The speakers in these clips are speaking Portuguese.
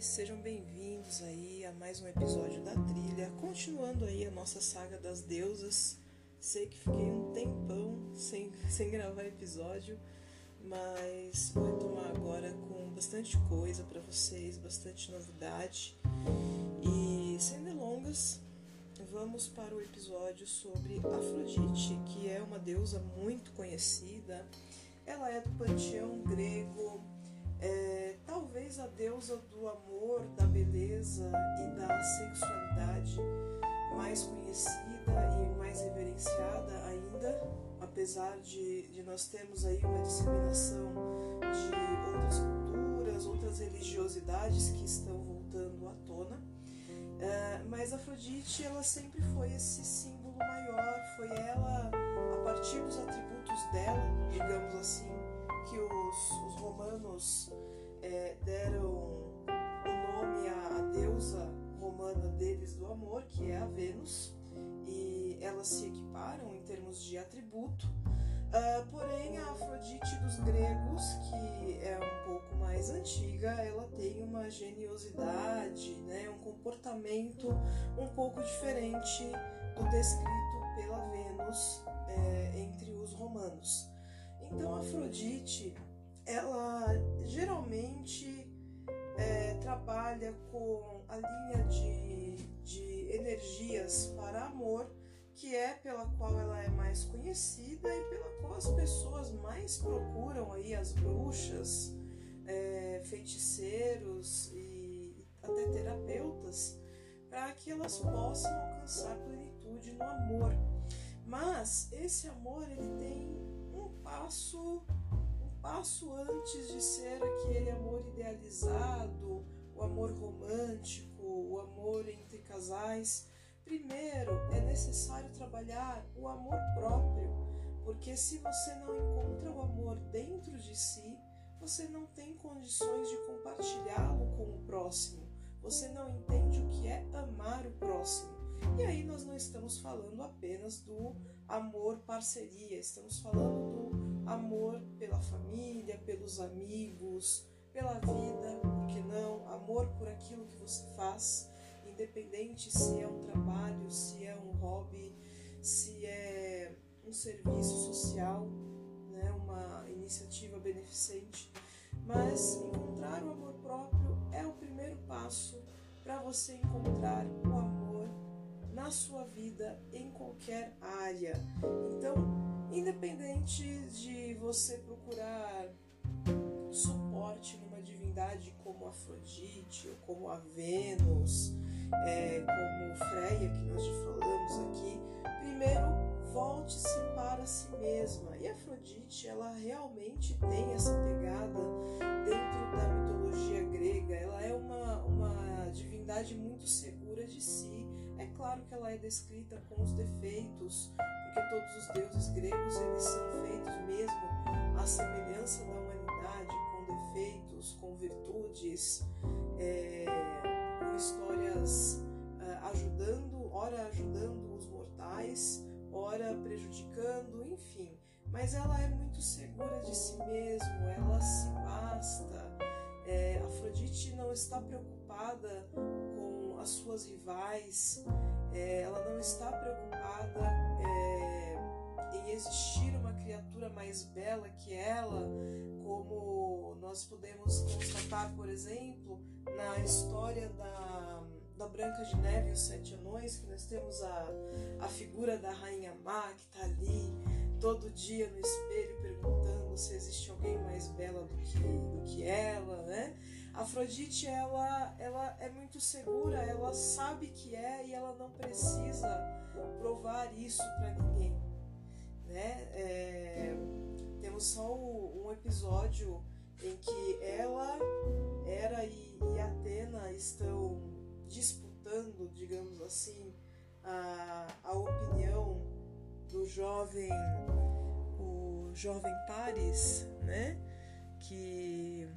sejam bem-vindos aí a mais um episódio da Trilha, continuando aí a nossa saga das deusas. Sei que fiquei um tempão sem, sem gravar episódio, mas vou retomar agora com bastante coisa para vocês, bastante novidade. E sem delongas, vamos para o episódio sobre Afrodite, que é uma deusa muito conhecida. Ela é do panteão grego é, talvez a deusa do amor, da beleza e da sexualidade mais conhecida e mais reverenciada ainda, apesar de, de nós termos aí uma disseminação de outras culturas, outras religiosidades que estão voltando à tona. É, mas Afrodite, ela sempre foi esse símbolo maior, foi ela, a partir dos atributos dela, digamos assim, que os, os romanos é, deram o nome à deusa romana deles do amor, que é a Vênus, e elas se equiparam em termos de atributo. Uh, porém, a Afrodite dos gregos, que é um pouco mais antiga, ela tem uma geniosidade, né, um comportamento um pouco diferente do descrito pela Vênus é, entre os romanos. Então, Afrodite, ela geralmente é, trabalha com a linha de, de energias para amor, que é pela qual ela é mais conhecida e pela qual as pessoas mais procuram aí as bruxas, é, feiticeiros e até terapeutas para que elas possam alcançar plenitude no amor. Mas esse amor ele tem passo um passo antes de ser aquele amor idealizado, o amor romântico, o amor entre casais. Primeiro é necessário trabalhar o amor próprio, porque se você não encontra o amor dentro de si, você não tem condições de compartilhá-lo com o próximo. Você não entende o que é amar o próximo. E aí nós não estamos falando apenas do amor parceria, estamos falando do amor pela família, pelos amigos, pela vida, por que não? Amor por aquilo que você faz, independente se é um trabalho, se é um hobby, se é um serviço social, né, uma iniciativa beneficente. Mas encontrar o amor próprio é o primeiro passo para você encontrar o amor na sua vida em qualquer área. Então, independente de você procurar suporte numa divindade como Afrodite ou como a Vênus, é, como Freia, que nós já falamos aqui, primeiro volte-se para si mesma. E Afrodite, ela realmente tem essa pegada dentro da mitologia grega. Ela é uma, uma divindade muito segura de si é claro que ela é descrita com os defeitos, porque todos os deuses gregos eles são feitos mesmo à semelhança da humanidade, com defeitos, com virtudes, é, com histórias é, ajudando, ora ajudando os mortais, ora prejudicando, enfim. Mas ela é muito segura de si mesma, ela se basta. É, Afrodite não está preocupada as suas rivais, é, ela não está preocupada é, em existir uma criatura mais bela que ela, como nós podemos constatar, por exemplo, na história da, da Branca de Neve e os Sete Anões, que nós temos a, a figura da Rainha Má que está ali todo dia no espelho perguntando se existe alguém mais bela do que, do que ela, né? Afrodite ela, ela é muito segura, ela sabe que é e ela não precisa provar isso para ninguém, né? É, temos só um episódio em que ela, Hera e, e Atena estão disputando, digamos assim, a, a opinião do jovem, o jovem Paris, né? Que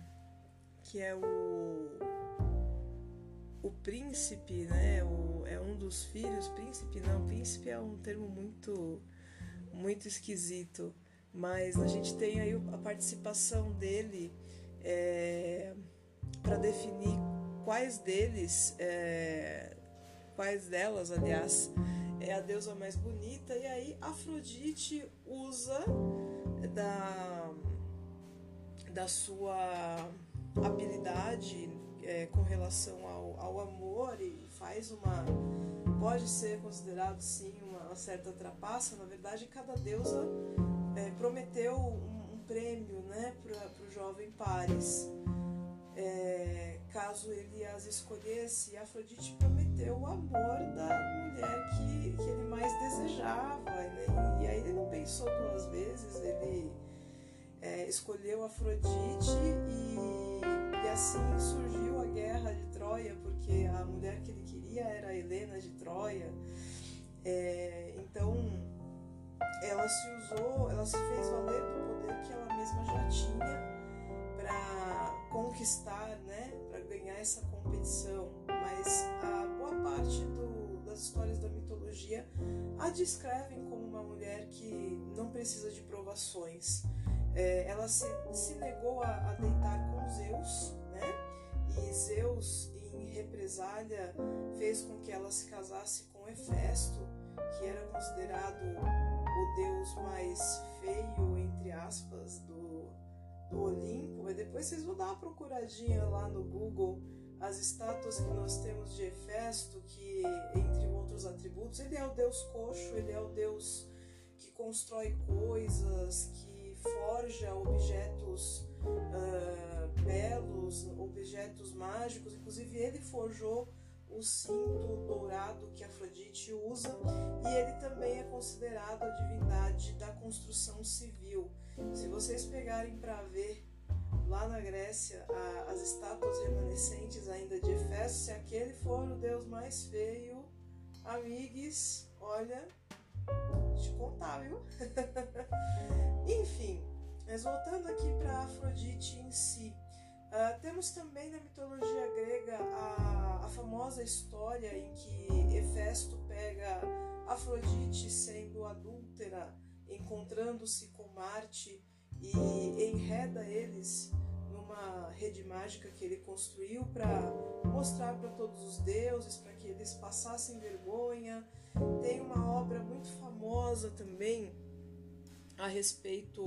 que é o o príncipe, né? O, é um dos filhos, príncipe não, príncipe é um termo muito muito esquisito, mas a gente tem aí a participação dele é, para definir quais deles, é, quais delas, aliás, é a deusa mais bonita. E aí Afrodite usa da, da sua habilidade é, com relação ao, ao amor e faz uma. pode ser considerado sim uma, certa trapaça. Na verdade, cada deusa é, prometeu um, um, prêmio né, para o jovem Paris. É, caso ele as escolhesse, Afrodite prometeu o amor da mulher que, que ele mais desejava. Né? E aí ele não pensou duas vezes, ele é, escolheu Afrodite e, e assim surgiu a guerra de Troia, porque a mulher que ele queria era Helena de Troia. É, então ela se usou, ela se fez valer do poder que ela mesma já tinha para conquistar, né, para ganhar essa competição. Mas a boa parte do, das histórias da mitologia a descrevem como uma mulher que não precisa de provações. É, ela se, se negou a, a deitar com Zeus, né? E Zeus, em represália, fez com que ela se casasse com Hefesto, que era considerado o deus mais feio, entre aspas, do, do Olimpo. E depois vocês vão dar uma procuradinha lá no Google as estátuas que nós temos de Hefesto, que, entre outros atributos, ele é o deus coxo, ele é o deus que constrói coisas, que forja objetos uh, belos, objetos mágicos. Inclusive, ele forjou o cinto dourado que Afrodite usa e ele também é considerado a divindade da construção civil. Se vocês pegarem para ver lá na Grécia a, as estátuas remanescentes ainda de Efeso, se aquele for o deus mais feio, amigos, olha, te contar, viu? Enfim, mas voltando aqui para Afrodite em si, uh, temos também na mitologia grega a, a famosa história em que Hefesto pega Afrodite sendo adúltera, encontrando-se com Marte e enreda eles numa rede mágica que ele construiu para mostrar para todos os deuses, para que eles passassem vergonha. Tem uma obra muito famosa também a respeito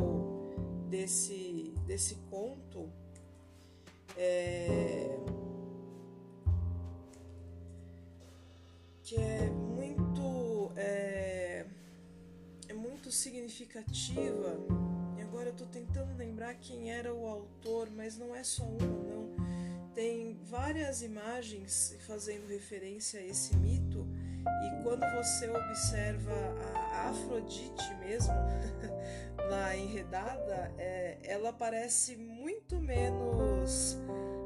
desse, desse conto é, que é muito é, é muito significativa. E agora eu estou tentando lembrar quem era o autor mas não é só um não. Tem várias imagens fazendo referência a esse mito. E quando você observa a Afrodite mesmo, enredada, é, ela parece muito menos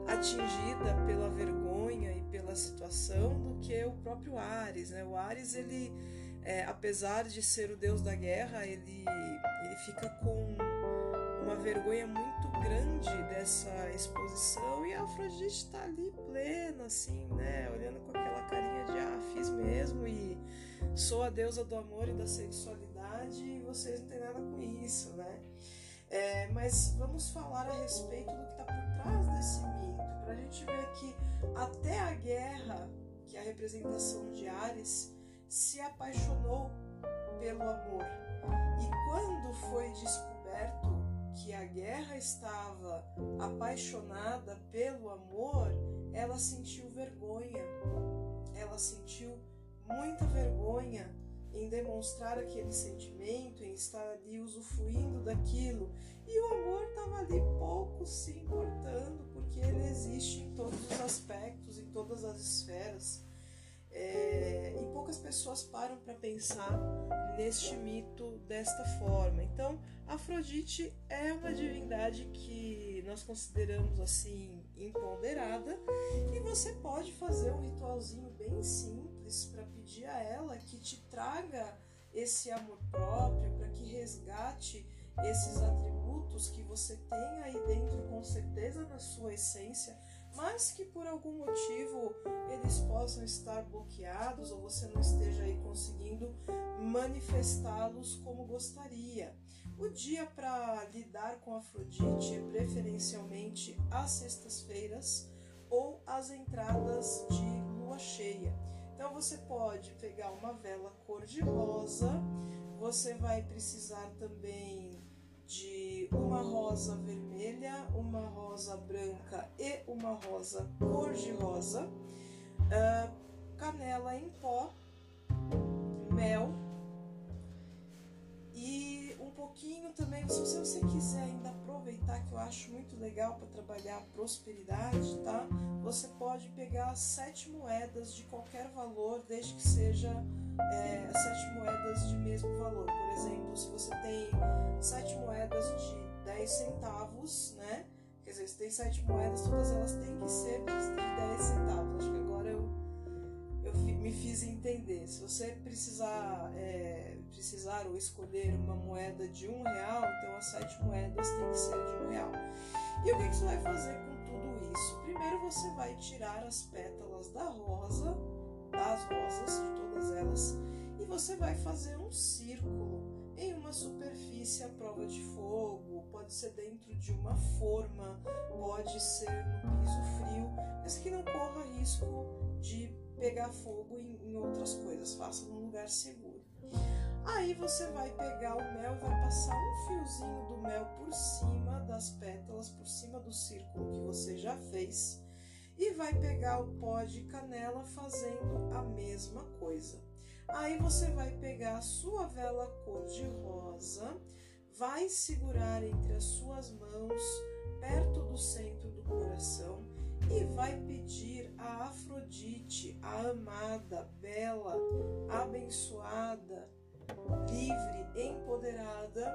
atingida pela vergonha e pela situação do que o próprio Ares. Né? O Ares, ele, é, apesar de ser o deus da guerra, ele, ele fica com uma vergonha muito grande dessa exposição e a Afrodite está ali plena, assim, né? Olhando com aquela carinha de ah, fiz mesmo e sou a deusa do amor e da sexualidade e vocês não têm nada com isso, né? É, mas vamos falar a respeito do que está por trás desse mito, para a gente ver que até a guerra, que é a representação de Ares, se apaixonou pelo amor. E quando foi descoberto que a guerra estava apaixonada pelo amor, ela sentiu vergonha. Ela sentiu muita vergonha em demonstrar aquele sentimento, em estar ali usufruindo daquilo. E o amor estava ali pouco se importando, porque ele existe em todos os aspectos, em todas as esferas. É, e poucas pessoas param para pensar neste mito desta forma. Então, Afrodite é uma divindade que nós consideramos assim imponderada e você pode fazer um ritualzinho bem simples para pedir a ela que te traga esse amor próprio, para que resgate esses atributos que você tem aí dentro, com certeza na sua essência mas que por algum motivo eles possam estar bloqueados ou você não esteja aí conseguindo manifestá-los como gostaria. O dia para lidar com Afrodite é preferencialmente às sextas-feiras, ou as entradas de lua cheia. Então você pode pegar uma vela cor de rosa, você vai precisar também de uma rosa vermelha, uma rosa branca e uma rosa cor de rosa, uh, canela em pó, mel pouquinho também, se você quiser ainda aproveitar, que eu acho muito legal para trabalhar a prosperidade, tá? Você pode pegar sete moedas de qualquer valor, desde que seja é, sete moedas de mesmo valor. Por exemplo, se você tem sete moedas de 10 centavos, né? Quer dizer, se tem sete moedas, todas elas têm que ser de 10 centavos. Acho que me fiz entender. Se você precisar, é, precisar ou escolher uma moeda de um real, então as sete moedas têm que ser de um real. E o que, que você vai fazer com tudo isso? Primeiro você vai tirar as pétalas da rosa, das rosas, de todas elas, e você vai fazer um círculo em uma superfície à prova de fogo, pode ser dentro de uma forma, pode ser no piso frio, mas que não corra risco de pegar fogo em, em outras coisas, faça num lugar seguro. Aí você vai pegar o mel, vai passar um fiozinho do mel por cima das pétalas, por cima do círculo que você já fez, e vai pegar o pó de canela fazendo a mesma coisa. Aí você vai pegar a sua vela cor de rosa, vai segurar entre as suas mãos, perto do centro do coração, e vai pedir a Afrodite, a amada, bela, abençoada, livre, empoderada,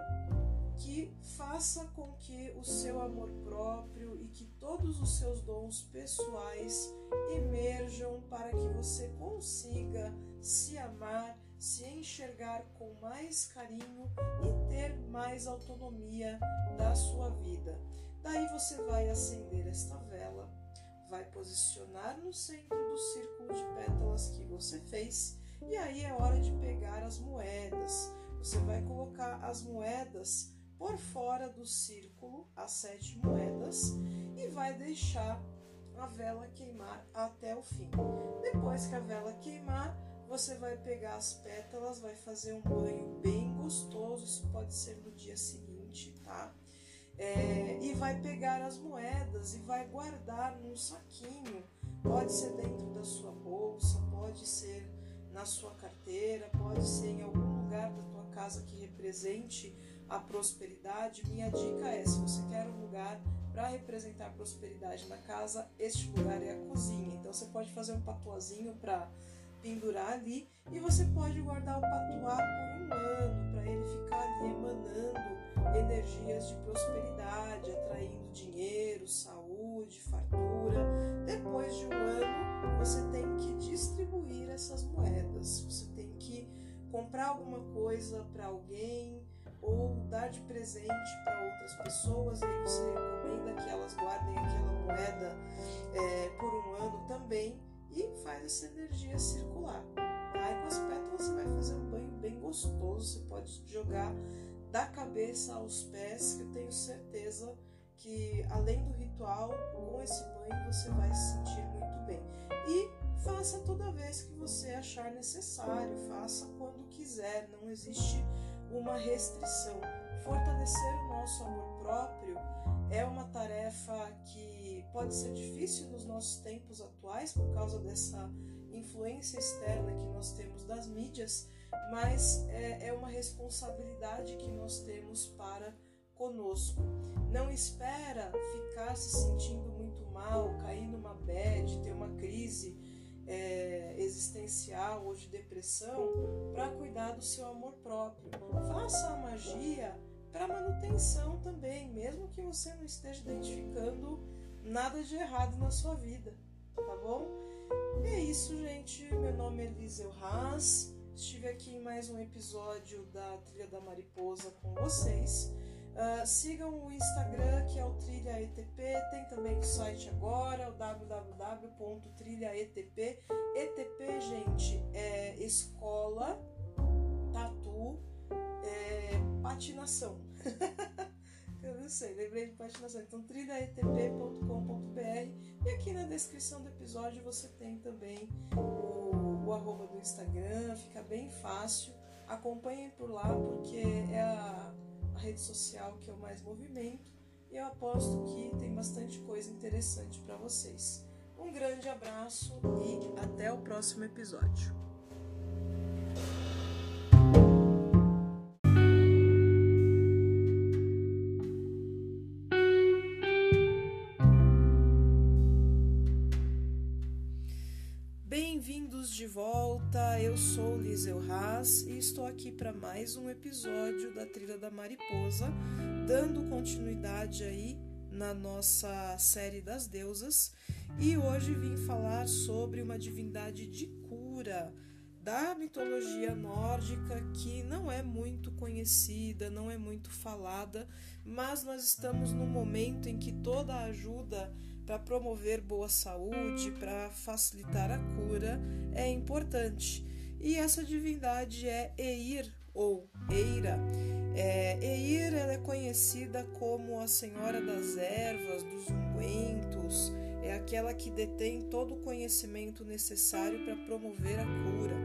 que faça com que o seu amor próprio e que todos os seus dons pessoais emerjam para que você consiga se amar, se enxergar com mais carinho e ter mais autonomia da sua vida. Daí você vai acender esta vela, vai posicionar no centro do círculo de pétalas que você fez, e aí é hora de pegar as moedas. Você vai colocar as moedas por fora do círculo as sete moedas e vai deixar a vela queimar até o fim. Depois que a vela queimar, você vai pegar as pétalas, vai fazer um banho bem gostoso, isso pode ser no dia seguinte, tá? É, e vai pegar as moedas e vai guardar num saquinho. Pode ser dentro da sua bolsa, pode ser na sua carteira, pode ser em algum lugar da tua casa que represente a prosperidade, minha dica é: se você quer um lugar para representar prosperidade na casa, este lugar é a cozinha. Então você pode fazer um patuazinho para pendurar ali e você pode guardar o patuá por um ano ele ficar ali emanando energias de prosperidade, atraindo dinheiro, saúde, fartura. Depois de um ano, você tem que distribuir essas moedas. Você tem que comprar alguma coisa para alguém, ou dar de presente para outras pessoas, aí você recomenda que elas guardem aquela moeda é, por um ano também e faz essa energia circular. E com as pétalas você vai fazer um banho bem gostoso, você pode jogar da cabeça aos pés, que eu tenho certeza que além do ritual, com esse banho você vai se sentir muito bem. E faça toda vez que você achar necessário, faça quando quiser, não existe uma restrição. Fortalecer o nosso amor próprio é uma tarefa que pode ser difícil nos nossos tempos atuais por causa dessa influência externa que nós temos das mídias, mas é, é uma responsabilidade que nós temos para conosco. Não espera ficar se sentindo muito mal, cair numa bad, ter uma crise é, existencial ou de depressão para cuidar do seu amor próprio. Faça a magia para manutenção também, mesmo que você não esteja identificando nada de errado na sua vida, tá bom? E é isso, gente. Meu nome é Eliseu Haas. Estive aqui em mais um episódio da Trilha da Mariposa com vocês. Uh, sigam o Instagram, que é o Trilha ETP. Tem também o site agora, o www.trilhaetp. ETP, gente, é escola, tatu, é, patinação. Eu não sei, lembrei de patinação. Então, tridaetp.com.br e aqui na descrição do episódio você tem também o, o arroba do Instagram, fica bem fácil. Acompanhem por lá porque é a, a rede social que eu mais movimento e eu aposto que tem bastante coisa interessante para vocês. Um grande abraço e até o próximo episódio. Volta, eu sou Liseu Haas e estou aqui para mais um episódio da Trilha da Mariposa, dando continuidade aí na nossa série das deusas. E hoje vim falar sobre uma divindade de cura da mitologia nórdica que não é muito conhecida, não é muito falada, mas nós estamos num momento em que toda ajuda para promover boa saúde, para facilitar a cura é importante. E essa divindade é Eir ou Eira. É, Eir ela é conhecida como a Senhora das Ervas, dos Ungüentos, é aquela que detém todo o conhecimento necessário para promover a cura.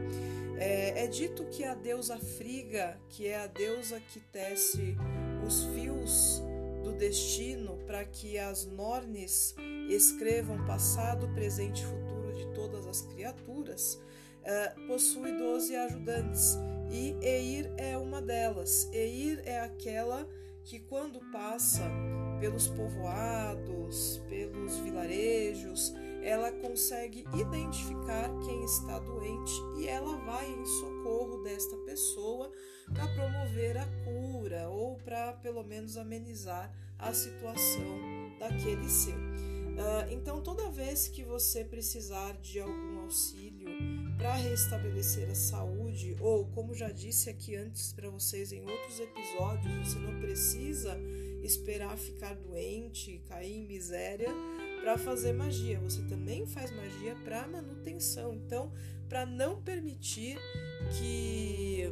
É, é, dito que a deusa Friga, que é a deusa que tece os fios do destino para que as Nornes escrevam passado, presente e futuro de todas as criaturas, é, possui 12 ajudantes e Eir é uma delas. Eir é aquela que, quando passa pelos povoados, pelos vilarejos, ela consegue identificar quem está doente e ela vai em socorro desta pessoa para promover a cura ou para pelo menos amenizar a situação daquele ser. Uh, então, toda vez que você precisar de algum auxílio para restabelecer a saúde, ou como já disse aqui antes para vocês em outros episódios, você não precisa esperar ficar doente, cair em miséria para fazer magia. Você também faz magia para manutenção. Então, para não permitir que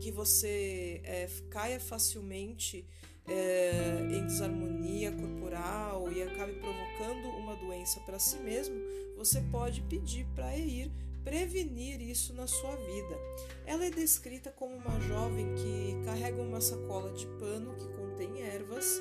que você é, caia facilmente é, em desarmonia corporal e acabe provocando uma doença para si mesmo, você pode pedir para ir prevenir isso na sua vida. Ela é descrita como uma jovem que carrega uma sacola de pano que contém ervas,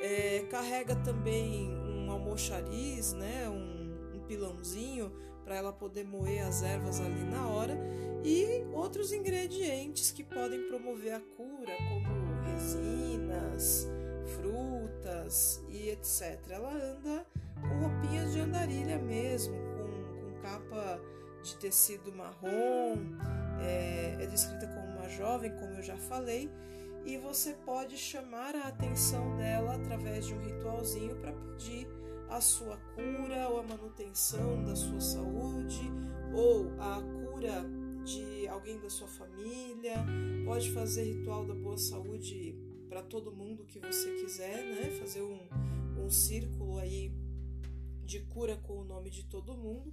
é, carrega também almoxariz, né, um, um pilãozinho para ela poder moer as ervas ali na hora e outros ingredientes que podem promover a cura, como resinas, frutas e etc. Ela anda com roupinhas de andarilha mesmo, com, com capa de tecido marrom, é, é descrita como uma jovem, como eu já falei, e você pode chamar a atenção dela através de um ritualzinho para pedir a sua cura ou a manutenção da sua saúde ou a cura de alguém da sua família. Pode fazer ritual da boa saúde para todo mundo que você quiser, né? Fazer um, um círculo aí de cura com o nome de todo mundo.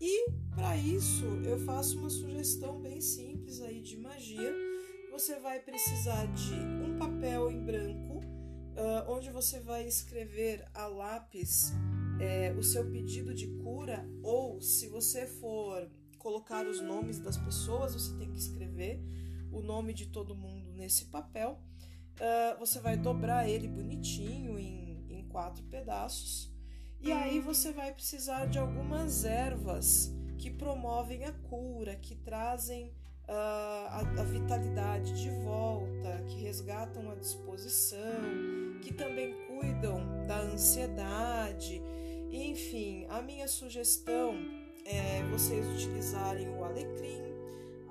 E para isso eu faço uma sugestão bem simples aí de magia. Você vai precisar de um papel em branco, uh, onde você vai escrever a lápis é, o seu pedido de cura, ou se você for colocar os nomes das pessoas, você tem que escrever o nome de todo mundo nesse papel. Uh, você vai dobrar ele bonitinho em, em quatro pedaços e aí você vai precisar de algumas ervas que promovem a cura, que trazem uh, a, a, vitalidade de volta, que resgatam a disposição, que também cuidam da ansiedade. Enfim, a minha sugestão é vocês utilizarem o alecrim,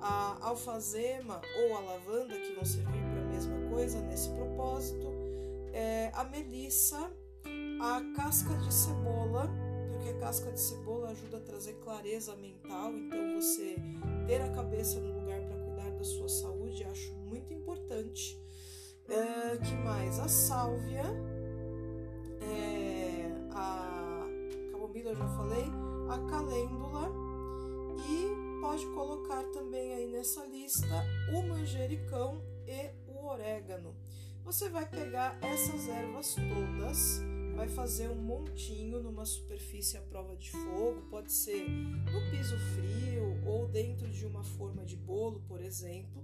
a alfazema ou a lavanda, que vão servir para a mesma coisa nesse propósito, é, a melissa a casca de cebola, porque a casca de cebola ajuda a trazer clareza mental, então você ter a cabeça no lugar para cuidar da sua saúde, acho muito importante. É, que mais? A sálvia, é, a camomila eu já falei, a calêndula e pode colocar também aí nessa lista o manjericão e o orégano. Você vai pegar essas ervas todas, vai fazer um montinho numa superfície à prova de fogo, pode ser no piso frio ou dentro de uma forma de bolo, por exemplo.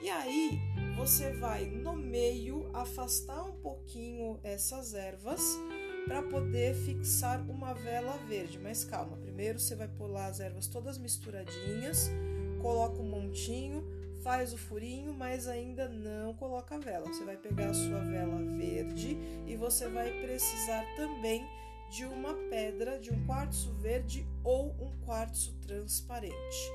E aí você vai no meio afastar um pouquinho essas ervas para poder fixar uma vela verde. Mas calma, primeiro você vai pular as ervas todas misturadinhas, coloca um montinho, faz o furinho, mas ainda não coloca a vela. Você vai pegar a sua vela verde e você vai precisar também de uma pedra, de um quartzo verde ou um quartzo transparente.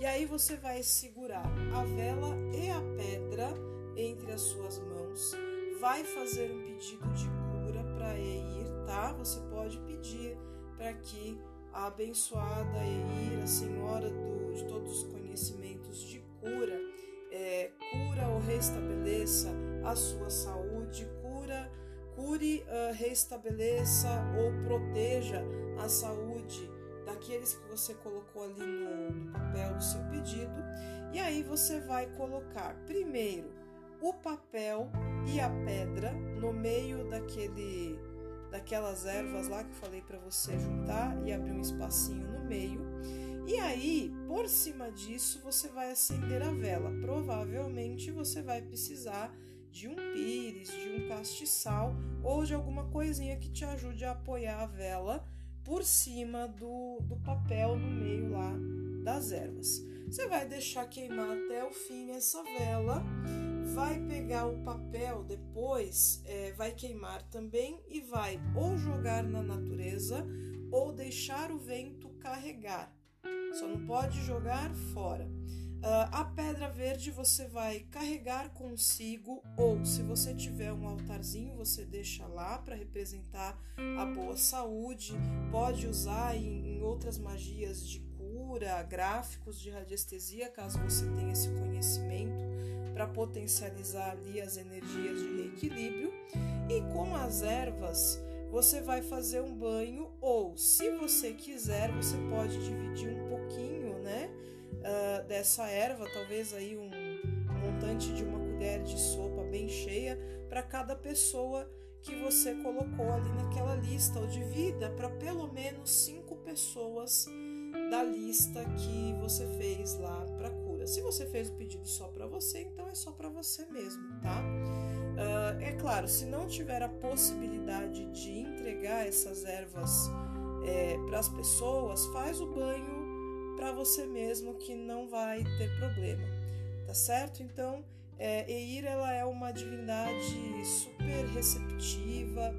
E aí você vai segurar a vela e a pedra entre as suas mãos, vai fazer um pedido de cura para Eir, tá? Você pode pedir para que a abençoada Eir, a senhora do, de todos os conhecimentos de cura, é, cura ou restabeleça a sua saúde, cura, cure, uh, restabeleça ou proteja a saúde daqueles que você colocou ali no, no papel do seu pedido. E aí você vai colocar primeiro o papel e a pedra no meio daquele daquelas ervas lá que eu falei para você juntar e abrir um espacinho no meio. E aí, por cima disso, você vai acender a vela. Provavelmente você vai precisar de um pires, de um castiçal ou de alguma coisinha que te ajude a apoiar a vela por cima do, do papel no meio lá das ervas. Você vai deixar queimar até o fim essa vela, vai pegar o papel depois, é, vai queimar também e vai ou jogar na natureza ou deixar o vento carregar. Só não pode jogar fora. Uh, a pedra verde você vai carregar consigo, ou se você tiver um altarzinho, você deixa lá para representar a boa saúde. Pode usar em, em outras magias de cura, gráficos de radiestesia, caso você tenha esse conhecimento, para potencializar ali as energias de reequilíbrio. E com as ervas, você vai fazer um banho, ou se você quiser, você pode dividir um? Uh, dessa erva, talvez aí um, montante de uma colher de sopa bem cheia para cada pessoa que você colocou ali naquela lista, ou divida para pelo menos cinco pessoas da lista que você fez lá para cura. Se você fez o pedido só para você, então é só para você mesmo, tá? Uh, é claro, se não tiver a possibilidade de entregar essas ervas é, para as pessoas, faz o banho para você mesmo que não vai ter problema, tá certo? Então, é, Eir ela é uma divindade super receptiva,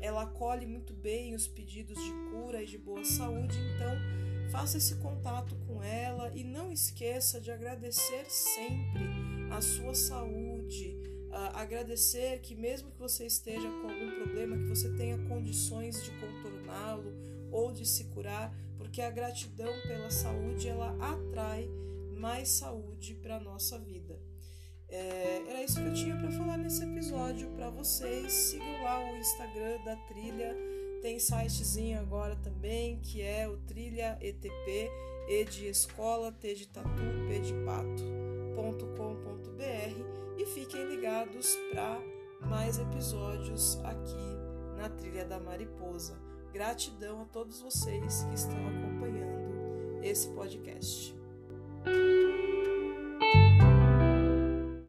ela acolhe muito bem os pedidos de cura e de boa saúde, então faça esse contato com ela e não esqueça de agradecer sempre a sua saúde, agradecer que mesmo que você esteja com algum problema, que você tenha condições de contorná-lo ou de se curar, porque a gratidão pela saúde ela atrai mais saúde para a nossa vida. É, era isso que eu tinha para falar nesse episódio para vocês. Sigam lá o Instagram da Trilha, tem sitezinho agora também que é o Trilha ETP, E de escola, T de tatu, P de pato.com.br e fiquem ligados para mais episódios aqui na Trilha da Mariposa. Gratidão a todos vocês que estão acompanhando esse podcast.